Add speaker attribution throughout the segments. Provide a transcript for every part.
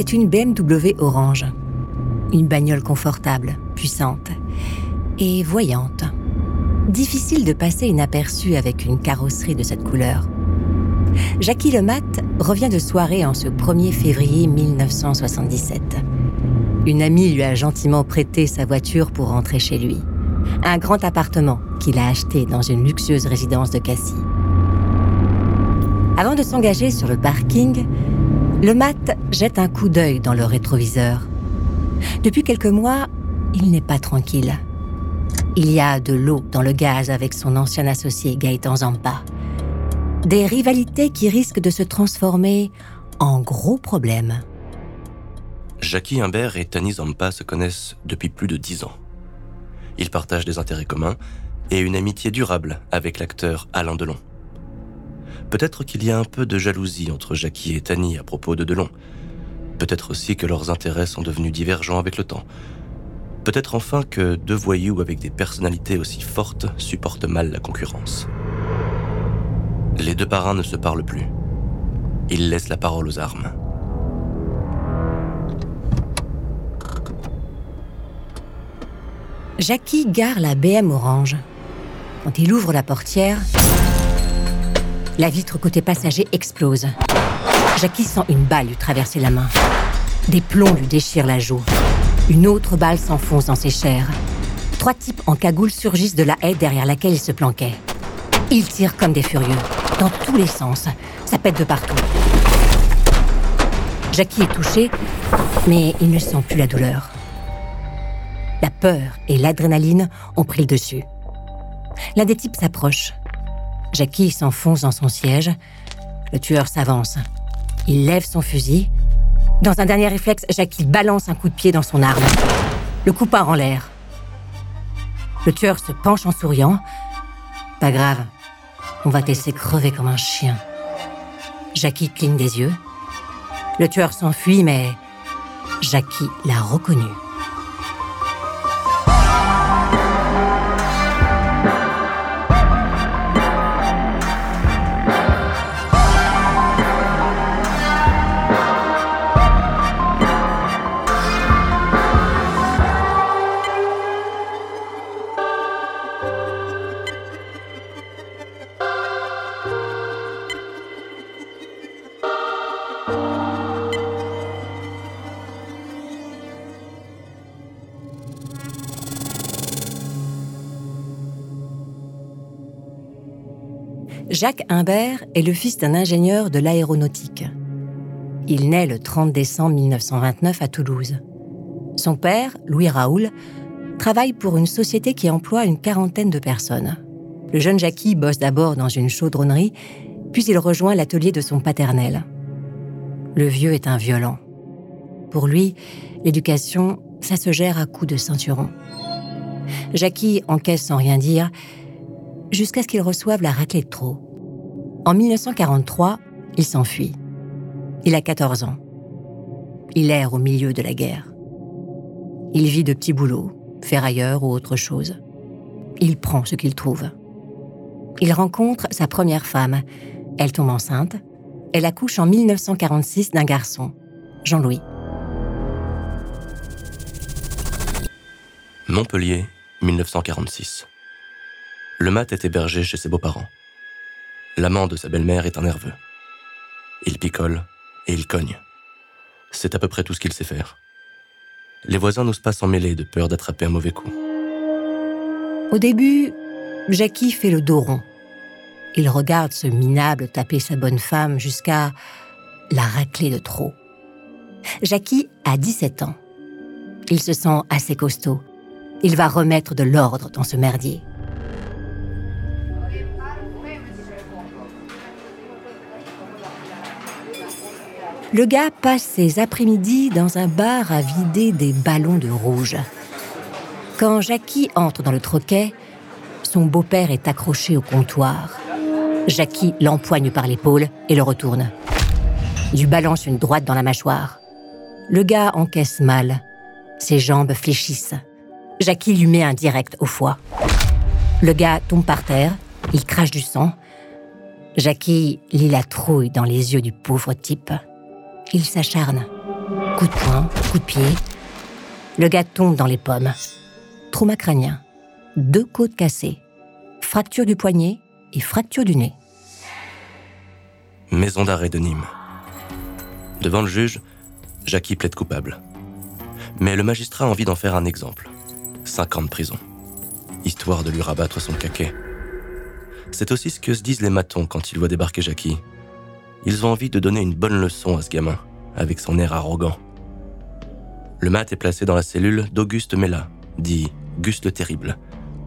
Speaker 1: c'est une BMW orange. Une bagnole confortable, puissante et voyante. Difficile de passer inaperçu avec une carrosserie de cette couleur. Jackie Lemat revient de soirée en ce 1er février 1977. Une amie lui a gentiment prêté sa voiture pour rentrer chez lui. Un grand appartement qu'il a acheté dans une luxueuse résidence de Cassis. Avant de s'engager sur le parking, le mat jette un coup d'œil dans le rétroviseur. Depuis quelques mois, il n'est pas tranquille. Il y a de l'eau dans le gaz avec son ancien associé Gaëtan Zampa. Des rivalités qui risquent de se transformer en gros problèmes.
Speaker 2: Jackie Imbert et Tani Zampa se connaissent depuis plus de dix ans. Ils partagent des intérêts communs et une amitié durable avec l'acteur Alain Delon. Peut-être qu'il y a un peu de jalousie entre Jackie et Tani à propos de Delon. Peut-être aussi que leurs intérêts sont devenus divergents avec le temps. Peut-être enfin que deux voyous avec des personnalités aussi fortes supportent mal la concurrence. Les deux parrains ne se parlent plus. Ils laissent la parole aux armes.
Speaker 1: Jackie gare la BM orange. Quand il ouvre la portière, la vitre côté passager explose. Jackie sent une balle lui traverser la main. Des plombs lui déchirent la joue. Une autre balle s'enfonce dans ses chairs. Trois types en cagoule surgissent de la haie derrière laquelle il se planquait. Ils tirent comme des furieux, dans tous les sens. Ça pète de partout. Jackie est touché, mais il ne sent plus la douleur. La peur et l'adrénaline ont pris le dessus. L'un des types s'approche. Jackie s'enfonce dans son siège. Le tueur s'avance. Il lève son fusil. Dans un dernier réflexe, Jackie balance un coup de pied dans son arme. Le coup part en l'air. Le tueur se penche en souriant. Pas grave, on va te laisser crever comme un chien. Jackie cligne des yeux. Le tueur s'enfuit, mais Jackie l'a reconnu. Jacques Imbert est le fils d'un ingénieur de l'aéronautique. Il naît le 30 décembre 1929 à Toulouse. Son père, Louis Raoul, travaille pour une société qui emploie une quarantaine de personnes. Le jeune Jackie bosse d'abord dans une chaudronnerie, puis il rejoint l'atelier de son paternel. Le vieux est un violent. Pour lui, l'éducation, ça se gère à coups de ceinturon. Jackie encaisse sans rien dire, jusqu'à ce qu'il reçoive la raclée de trop. En 1943, il s'enfuit. Il a 14 ans. Il erre au milieu de la guerre. Il vit de petits boulots, ferrailleurs ou autre chose. Il prend ce qu'il trouve. Il rencontre sa première femme. Elle tombe enceinte. Elle accouche en 1946 d'un garçon, Jean-Louis.
Speaker 2: Montpellier, 1946. Le mat est hébergé chez ses beaux-parents. L'amant de sa belle-mère est un nerveux. Il picole et il cogne. C'est à peu près tout ce qu'il sait faire. Les voisins n'osent pas s'en mêler de peur d'attraper un mauvais coup.
Speaker 1: Au début, Jackie fait le dos rond. Il regarde ce minable taper sa bonne femme jusqu'à la raclée de trop. Jackie a 17 ans. Il se sent assez costaud. Il va remettre de l'ordre dans ce merdier. Le gars passe ses après-midi dans un bar à vider des ballons de rouge. Quand Jackie entre dans le troquet, son beau-père est accroché au comptoir. Jackie l'empoigne par l'épaule et le retourne. Il lui balance une droite dans la mâchoire. Le gars encaisse mal. Ses jambes fléchissent. Jackie lui met un direct au foie. Le gars tombe par terre, il crache du sang. Jackie lit la trouille dans les yeux du pauvre type. Il s'acharne. Coup de poing, coup de pied. Le gars tombe dans les pommes. Trauma crânien. Deux côtes cassées. Fracture du poignet et fracture du nez.
Speaker 2: Maison d'arrêt de Nîmes. Devant le juge, Jackie plaide coupable. Mais le magistrat a envie d'en faire un exemple. Cinq ans de prison. Histoire de lui rabattre son caquet. C'est aussi ce que se disent les matons quand ils voient débarquer Jackie. Ils ont envie de donner une bonne leçon à ce gamin, avec son air arrogant. Le mat est placé dans la cellule d'Auguste Mella, dit Gus le Terrible,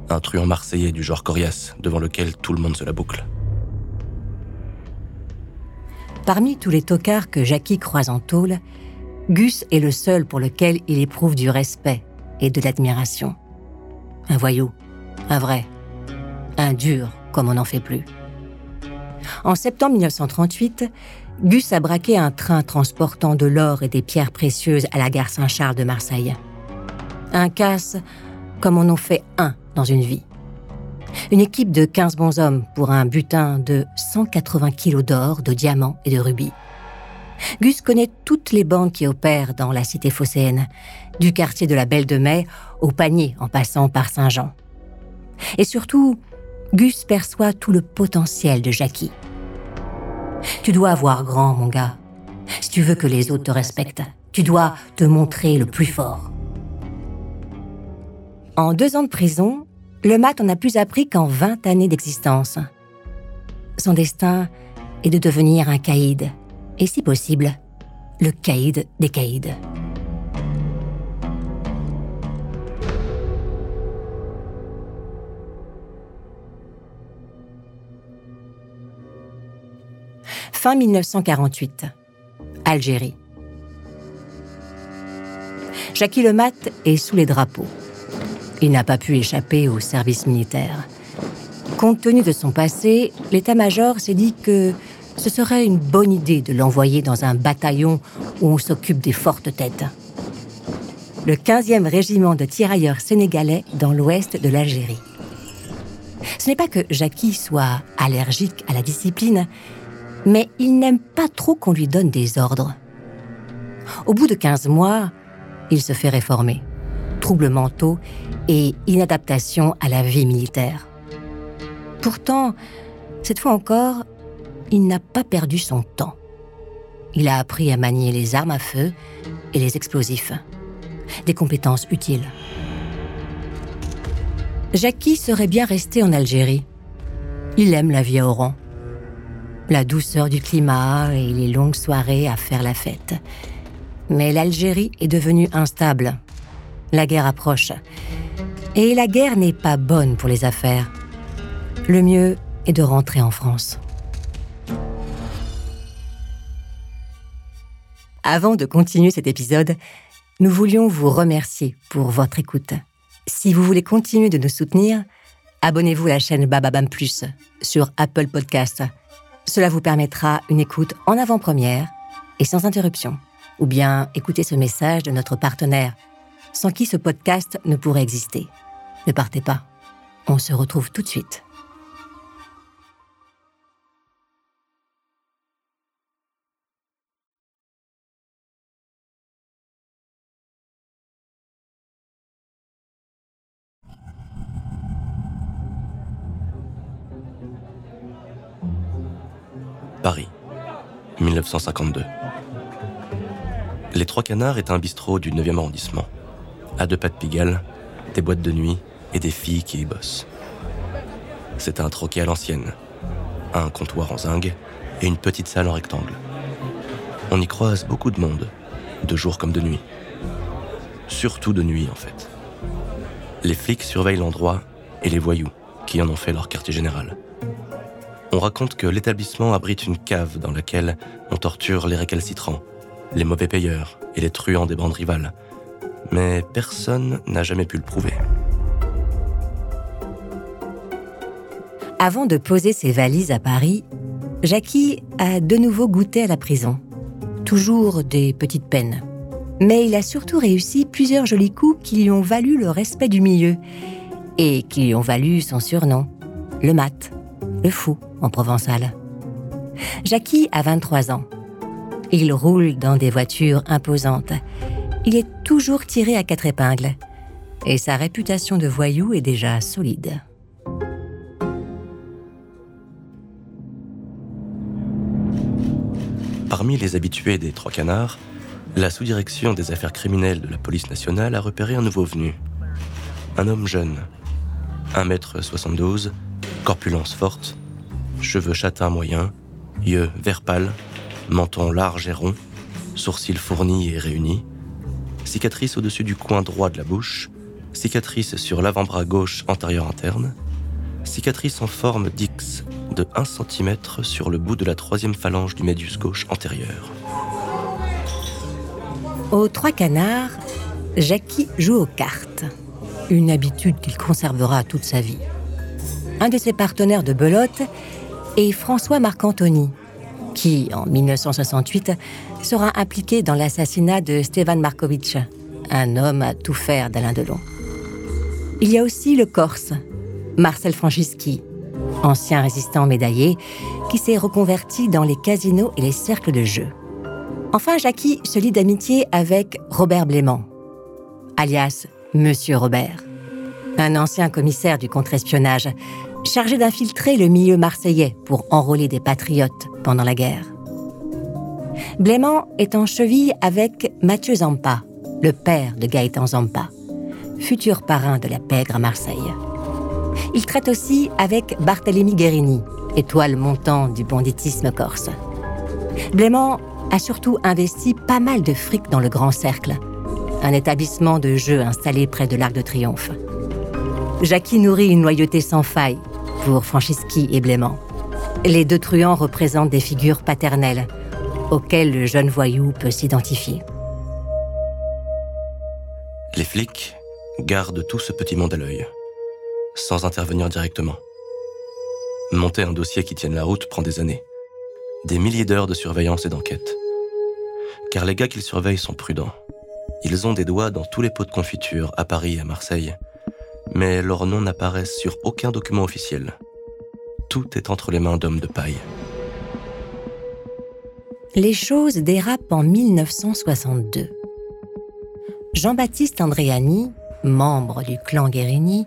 Speaker 2: un truand marseillais du genre coriace devant lequel tout le monde se la boucle.
Speaker 1: Parmi tous les tocards que Jackie croise en tôle, Gus est le seul pour lequel il éprouve du respect et de l'admiration. Un voyou, un vrai, un dur comme on n'en fait plus. En septembre 1938, Gus a braqué un train transportant de l'or et des pierres précieuses à la gare Saint-Charles de Marseille. Un casse comme on en fait un dans une vie. Une équipe de 15 bons hommes pour un butin de 180 kilos d'or, de diamants et de rubis. Gus connaît toutes les bandes qui opèrent dans la cité phocéenne, du quartier de la Belle de Mai au panier en passant par Saint-Jean. Et surtout, Gus perçoit tout le potentiel de Jackie. Tu dois avoir grand, mon gars. Si tu veux que les autres te respectent, tu dois te montrer le plus fort. En deux ans de prison, le mat en a plus appris qu'en 20 années d'existence. Son destin est de devenir un caïd, et si possible, le caïd des caïds. Fin 1948. Algérie. Jackie Lemat est sous les drapeaux. Il n'a pas pu échapper au service militaire. Compte tenu de son passé, l'état-major s'est dit que ce serait une bonne idée de l'envoyer dans un bataillon où on s'occupe des fortes têtes. Le 15e régiment de tirailleurs sénégalais dans l'ouest de l'Algérie. Ce n'est pas que Jackie soit allergique à la discipline, mais il n'aime pas trop qu'on lui donne des ordres. Au bout de 15 mois, il se fait réformer. Troubles mentaux et inadaptation à la vie militaire. Pourtant, cette fois encore, il n'a pas perdu son temps. Il a appris à manier les armes à feu et les explosifs. Des compétences utiles. Jackie serait bien resté en Algérie. Il aime la vie à Oran. La douceur du climat et les longues soirées à faire la fête. Mais l'Algérie est devenue instable. La guerre approche. Et la guerre n'est pas bonne pour les affaires. Le mieux est de rentrer en France. Avant de continuer cet épisode, nous voulions vous remercier pour votre écoute. Si vous voulez continuer de nous soutenir, abonnez-vous à la chaîne Bababam Plus sur Apple Podcast. Cela vous permettra une écoute en avant-première et sans interruption. Ou bien écoutez ce message de notre partenaire, sans qui ce podcast ne pourrait exister. Ne partez pas. On se retrouve tout de suite.
Speaker 2: 1952. Les Trois Canards est un bistrot du 9e arrondissement. À deux pas de Pigalle, des boîtes de nuit et des filles qui y bossent. C'est un troquet à l'ancienne, un comptoir en zinc et une petite salle en rectangle. On y croise beaucoup de monde, de jour comme de nuit. Surtout de nuit en fait. Les flics surveillent l'endroit et les voyous, qui en ont fait leur quartier général on raconte que l'établissement abrite une cave dans laquelle on torture les récalcitrants, les mauvais payeurs et les truands des bandes rivales. Mais personne n'a jamais pu le prouver.
Speaker 1: Avant de poser ses valises à Paris, Jackie a de nouveau goûté à la prison. Toujours des petites peines. Mais il a surtout réussi plusieurs jolis coups qui lui ont valu le respect du milieu et qui lui ont valu son surnom, le mat, le fou en provençal. Jackie a 23 ans. Il roule dans des voitures imposantes. Il est toujours tiré à quatre épingles. Et sa réputation de voyou est déjà solide.
Speaker 2: Parmi les habitués des Trois Canards, la sous-direction des affaires criminelles de la police nationale a repéré un nouveau venu. Un homme jeune, 1m72, corpulence forte, cheveux châtains moyens, yeux vert pâle, menton large et rond, sourcils fournis et réunis, cicatrice au-dessus du coin droit de la bouche, cicatrice sur l'avant-bras gauche antérieur interne, cicatrice en forme d'X de 1 cm sur le bout de la troisième phalange du médius gauche antérieur.
Speaker 1: Aux trois canards, Jackie joue aux cartes, une habitude qu'il conservera toute sa vie. Un de ses partenaires de belote est François Marc-Antony, qui, en 1968, sera impliqué dans l'assassinat de Stevan Markovitch, un homme à tout faire d'Alain Delon. Il y a aussi le Corse, Marcel Franceschi, ancien résistant médaillé, qui s'est reconverti dans les casinos et les cercles de jeu. Enfin, Jackie se lie d'amitié avec Robert Blément, alias Monsieur Robert, un ancien commissaire du contre-espionnage, chargé d'infiltrer le milieu marseillais pour enrôler des patriotes pendant la guerre. Blément est en cheville avec Mathieu Zampa, le père de Gaëtan Zampa, futur parrain de la pègre à Marseille. Il traite aussi avec Barthélemy Guérini, étoile montante du banditisme corse. Blément a surtout investi pas mal de fric dans le Grand Cercle, un établissement de jeu installé près de l'Arc de Triomphe. Jackie nourrit une loyauté sans faille pour Franceschi et Blément. Les deux truands représentent des figures paternelles auxquelles le jeune voyou peut s'identifier.
Speaker 2: Les flics gardent tout ce petit monde à l'œil sans intervenir directement. Monter un dossier qui tienne la route prend des années. Des milliers d'heures de surveillance et d'enquête. Car les gars qu'ils surveillent sont prudents. Ils ont des doigts dans tous les pots de confiture à Paris et à Marseille. Mais leurs noms n'apparaissent sur aucun document officiel. Tout est entre les mains d'hommes de paille.
Speaker 1: Les choses dérapent en 1962. Jean-Baptiste Andréani, membre du clan Guérini,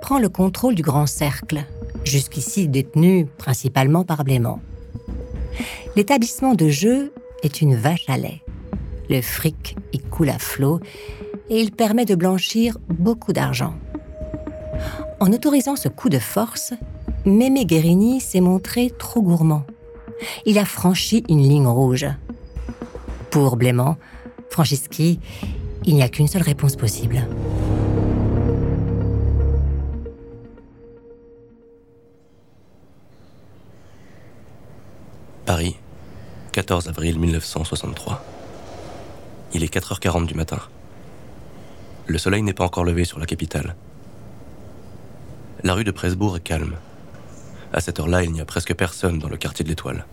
Speaker 1: prend le contrôle du Grand Cercle, jusqu'ici détenu principalement par Blément. L'établissement de jeu est une vache à lait. Le fric y coule à flot et il permet de blanchir beaucoup d'argent. En autorisant ce coup de force, Mémé Guérini s'est montré trop gourmand. Il a franchi une ligne rouge. Pour Blément, Franceschi, il n'y a qu'une seule réponse possible.
Speaker 2: Paris, 14 avril 1963. Il est 4h40 du matin. Le soleil n'est pas encore levé sur la capitale. La rue de Presbourg est calme. À cette heure-là, il n'y a presque personne dans le quartier de l'Étoile.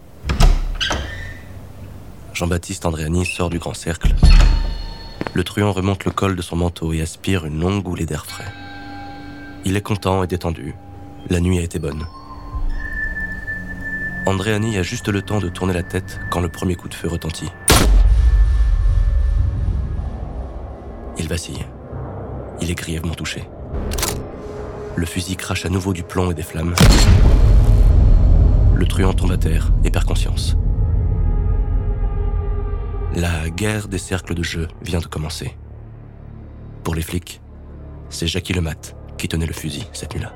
Speaker 2: Jean-Baptiste Andréani sort du grand cercle. Le truand remonte le col de son manteau et aspire une longue goulée d'air frais. Il est content et détendu. La nuit a été bonne. Andréani a juste le temps de tourner la tête quand le premier coup de feu retentit. Il vacille. Il est grièvement touché. Le fusil crache à nouveau du plomb et des flammes. Le truand tombe à terre et perd conscience. La guerre des cercles de jeu vient de commencer. Pour les flics, c'est Jackie Lemat qui tenait le fusil cette nuit-là.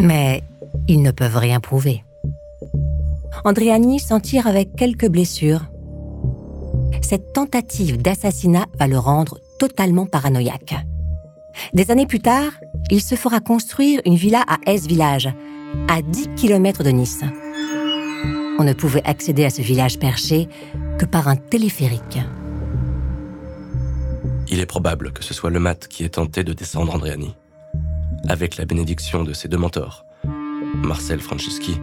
Speaker 1: Mais ils ne peuvent rien prouver. Andréani s'en tire avec quelques blessures. Cette tentative d'assassinat va le rendre totalement paranoïaque. Des années plus tard, il se fera construire une villa à S-Village, à 10 km de Nice. On ne pouvait accéder à ce village perché que par un téléphérique.
Speaker 2: Il est probable que ce soit le mat qui ait tenté de descendre Andréani avec la bénédiction de ses deux mentors, Marcel Franceschi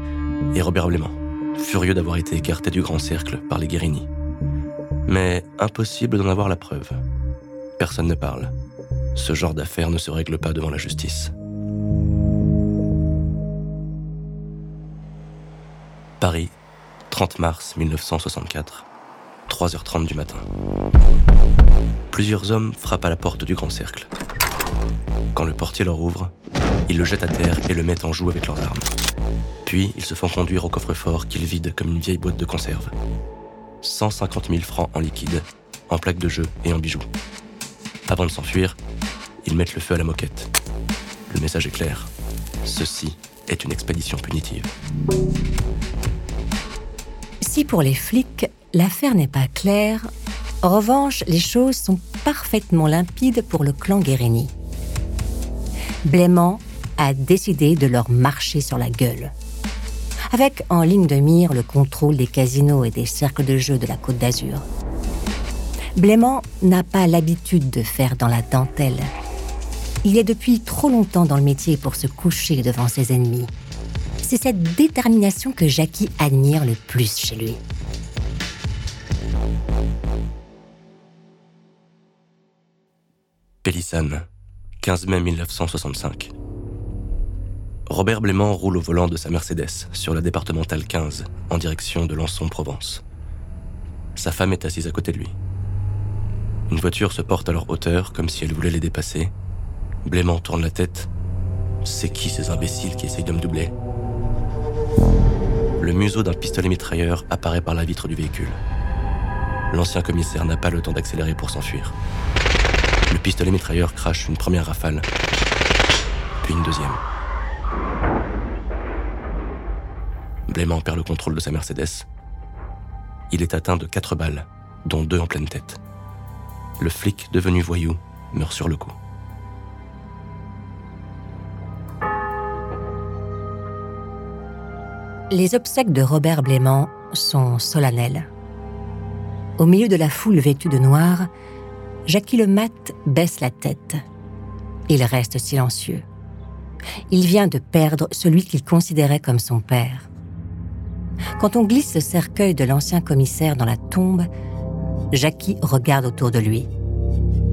Speaker 2: et Robert Blément, furieux d'avoir été écartés du grand cercle par les Guérini. Mais impossible d'en avoir la preuve. Personne ne parle. Ce genre d'affaires ne se règle pas devant la justice. Paris, 30 mars 1964, 3h30 du matin. Plusieurs hommes frappent à la porte du grand cercle. Quand le portier leur ouvre, ils le jettent à terre et le mettent en joue avec leurs armes. Puis, ils se font conduire au coffre-fort qu'ils vident comme une vieille boîte de conserve. 150 000 francs en liquide, en plaques de jeu et en bijoux. Avant de s'enfuir, ils mettent le feu à la moquette. Le message est clair. Ceci est une expédition punitive.
Speaker 1: Si pour les flics, l'affaire n'est pas claire, en revanche, les choses sont parfaitement limpides pour le clan Guérini. Blément a décidé de leur marcher sur la gueule. Avec en ligne de mire le contrôle des casinos et des cercles de jeu de la Côte d'Azur. Blément n'a pas l'habitude de faire dans la dentelle. Il est depuis trop longtemps dans le métier pour se coucher devant ses ennemis. C'est cette détermination que Jackie admire le plus chez lui.
Speaker 2: Pélissane, 15 mai 1965. Robert Blément roule au volant de sa Mercedes sur la départementale 15 en direction de Lançon-Provence. Sa femme est assise à côté de lui. Une voiture se porte à leur hauteur comme si elle voulait les dépasser. Blément tourne la tête. C'est qui ces imbéciles qui essayent de me doubler? Le museau d'un pistolet mitrailleur apparaît par la vitre du véhicule. L'ancien commissaire n'a pas le temps d'accélérer pour s'enfuir. Le pistolet mitrailleur crache une première rafale, puis une deuxième. Blément perd le contrôle de sa Mercedes. Il est atteint de quatre balles, dont deux en pleine tête. Le flic devenu voyou meurt sur le coup.
Speaker 1: Les obsèques de Robert Blément sont solennelles. Au milieu de la foule vêtue de noir, Jackie le Mat baisse la tête. Il reste silencieux. Il vient de perdre celui qu'il considérait comme son père. Quand on glisse le cercueil de l'ancien commissaire dans la tombe, Jackie regarde autour de lui.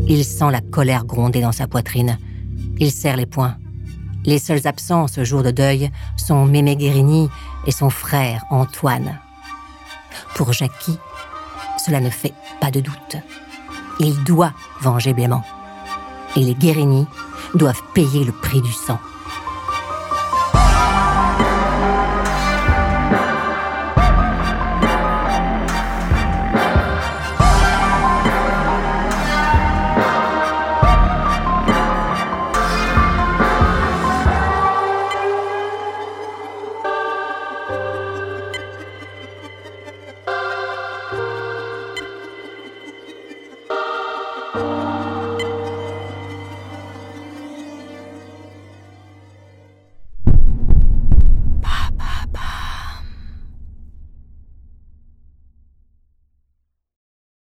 Speaker 1: Il sent la colère gronder dans sa poitrine. Il serre les poings. Les seuls absents ce jour de deuil sont Mémé Guérini et son frère Antoine. Pour Jackie, cela ne fait pas de doute. Il doit venger Blément. Et les Guérini doivent payer le prix du sang.